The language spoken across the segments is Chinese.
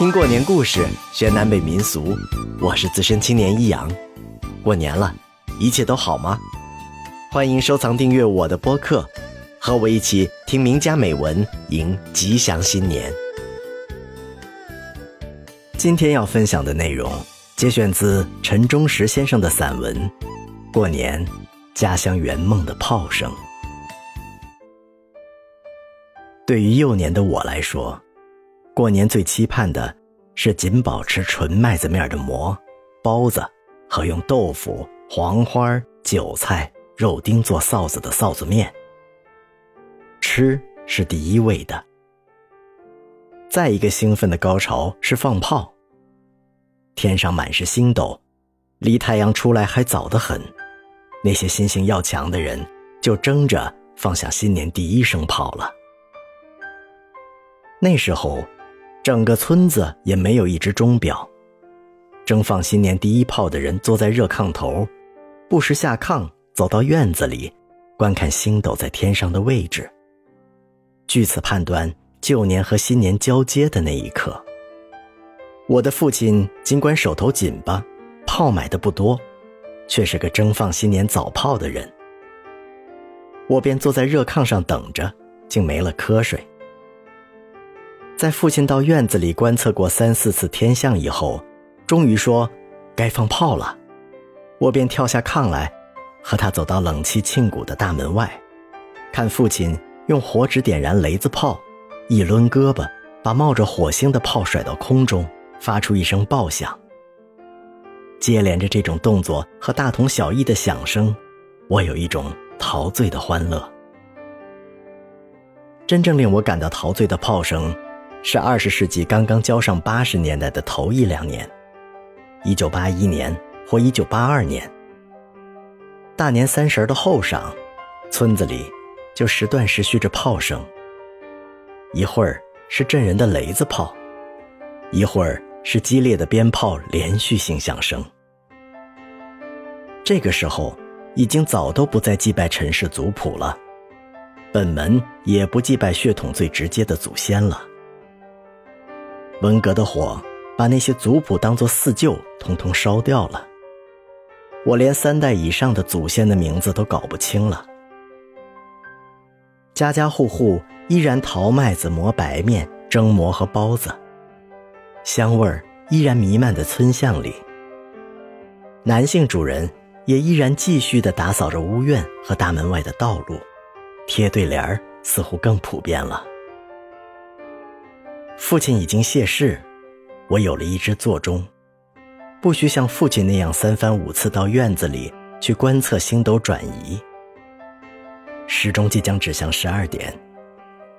听过年故事，学南北民俗。我是资深青年一阳。过年了，一切都好吗？欢迎收藏订阅我的播客，和我一起听名家美文，迎吉祥新年。今天要分享的内容节选自陈忠实先生的散文《过年家乡圆梦的炮声》。对于幼年的我来说，过年最期盼的是仅保持纯麦子面的馍、包子和用豆腐、黄花、韭菜、肉丁做臊子的臊子面。吃是第一位的。再一个兴奋的高潮是放炮。天上满是星斗，离太阳出来还早得很。那些心性要强的人就争着放下新年第一声炮了。那时候。整个村子也没有一只钟表，争放新年第一炮的人坐在热炕头，不时下炕走到院子里，观看星斗在天上的位置。据此判断旧年和新年交接的那一刻。我的父亲尽管手头紧巴，炮买的不多，却是个争放新年早炮的人。我便坐在热炕上等着，竟没了瞌睡。在父亲到院子里观测过三四次天象以后，终于说：“该放炮了。”我便跳下炕来，和他走到冷气沁骨的大门外，看父亲用火纸点燃雷子炮，一抡胳膊，把冒着火星的炮甩到空中，发出一声爆响。接连着这种动作和大同小异的响声，我有一种陶醉的欢乐。真正令我感到陶醉的炮声。是二十世纪刚刚交上八十年代的头一两年，一九八一年或一九八二年，大年三十的后晌，村子里就时断时续着炮声。一会儿是震人的雷子炮，一会儿是激烈的鞭炮连续性响声。这个时候，已经早都不再祭拜陈氏族谱了，本门也不祭拜血统最直接的祖先了。文革的火把那些族谱当作四旧，通通烧掉了。我连三代以上的祖先的名字都搞不清了。家家户户依然淘麦子、磨白面、蒸馍和包子，香味儿依然弥漫在村巷里。男性主人也依然继续地打扫着屋院和大门外的道路，贴对联儿似乎更普遍了。父亲已经谢世，我有了一只座钟，不需像父亲那样三番五次到院子里去观测星斗转移。时钟即将指向十二点，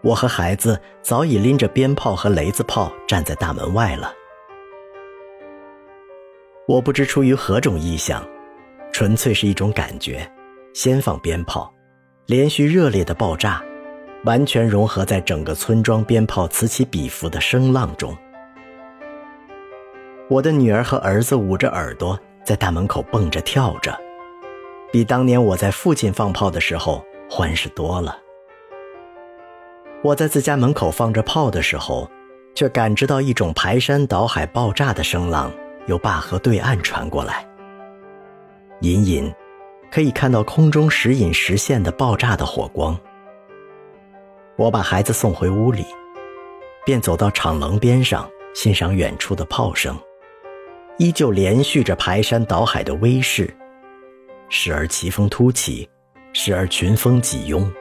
我和孩子早已拎着鞭炮和雷子炮站在大门外了。我不知出于何种意向，纯粹是一种感觉，先放鞭炮，连续热烈的爆炸。完全融合在整个村庄鞭炮此起彼伏的声浪中。我的女儿和儿子捂着耳朵在大门口蹦着跳着，比当年我在父亲放炮的时候欢实多了。我在自家门口放着炮的时候，却感知到一种排山倒海爆炸的声浪由坝河对岸传过来，隐隐可以看到空中时隐时现的爆炸的火光。我把孩子送回屋里，便走到场棱边上欣赏远处的炮声，依旧连续着排山倒海的威势，时而奇峰突起，时而群峰挤拥。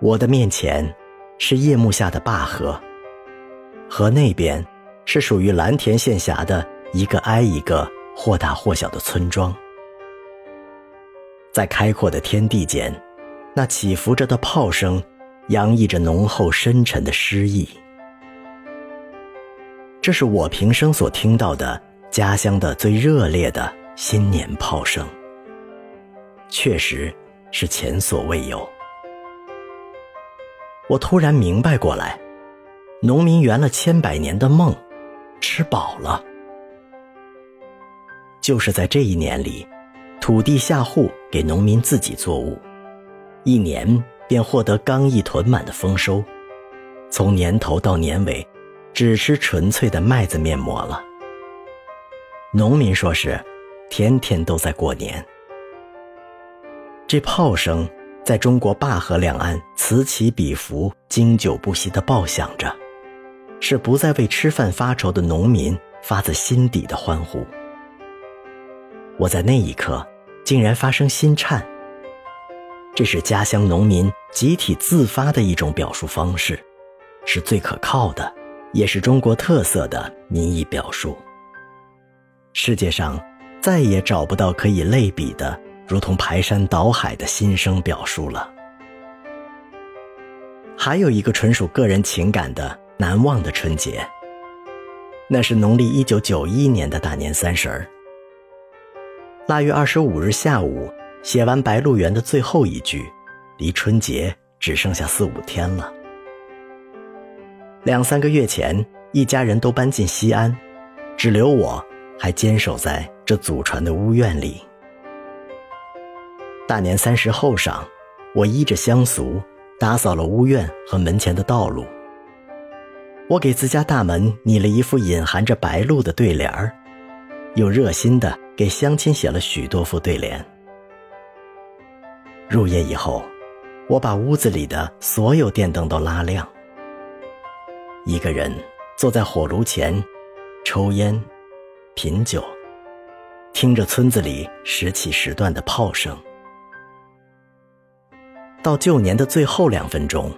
我的面前是夜幕下的灞河，河那边是属于蓝田县辖的一个挨一个或大或小的村庄，在开阔的天地间。那起伏着的炮声，洋溢着浓厚深沉的诗意。这是我平生所听到的家乡的最热烈的新年炮声，确实是前所未有。我突然明白过来，农民圆了千百年的梦，吃饱了，就是在这一年里，土地下户给农民自己作物。一年便获得刚一囤满的丰收，从年头到年尾，只吃纯粹的麦子面膜了。农民说是，天天都在过年。这炮声在中国灞河两岸此起彼伏、经久不息地爆响着，是不再为吃饭发愁的农民发自心底的欢呼。我在那一刻竟然发生心颤。这是家乡农民集体自发的一种表述方式，是最可靠的，也是中国特色的民意表述。世界上再也找不到可以类比的。如同排山倒海的心声表述了。还有一个纯属个人情感的难忘的春节，那是农历一九九一年的大年三十儿。腊月二十五日下午，写完《白鹿原》的最后一句，离春节只剩下四五天了。两三个月前，一家人都搬进西安，只留我还坚守在这祖传的屋院里。大年三十后晌，我依着乡俗打扫了屋院和门前的道路。我给自家大门拟了一副隐含着白鹭的对联儿，又热心的给乡亲写了许多副对联。入夜以后，我把屋子里的所有电灯都拉亮，一个人坐在火炉前，抽烟、品酒，听着村子里时起时断的炮声。到旧年的最后两分钟，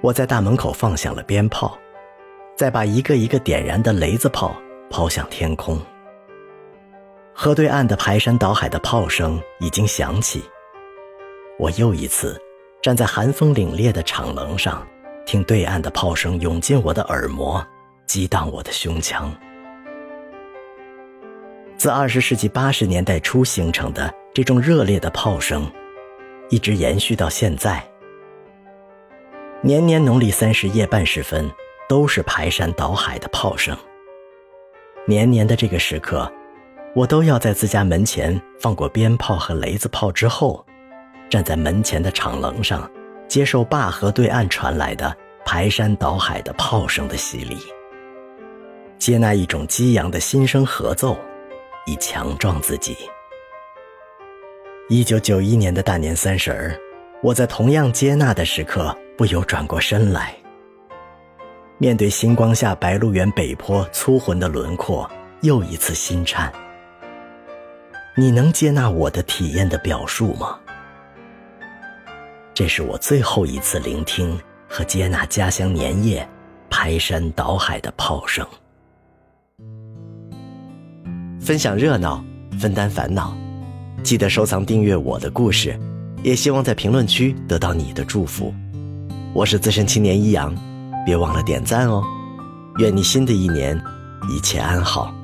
我在大门口放响了鞭炮，再把一个一个点燃的雷子炮抛向天空。河对岸的排山倒海的炮声已经响起，我又一次站在寒风凛冽的场棱上，听对岸的炮声涌进我的耳膜，激荡我的胸腔。自二十世纪八十年代初形成的这种热烈的炮声。一直延续到现在，年年农历三十夜半时分，都是排山倒海的炮声。年年的这个时刻，我都要在自家门前放过鞭炮和雷子炮之后，站在门前的敞棱上，接受灞河对岸传来的排山倒海的炮声的洗礼，接纳一种激扬的心声合奏，以强壮自己。一九九一年的大年三十儿，我在同样接纳的时刻，不由转过身来。面对星光下白鹿原北坡粗浑的轮廓，又一次心颤。你能接纳我的体验的表述吗？这是我最后一次聆听和接纳家乡年夜排山倒海的炮声。分享热闹，分担烦恼。记得收藏订阅我的故事，也希望在评论区得到你的祝福。我是资深青年一阳，别忘了点赞哦。愿你新的一年一切安好。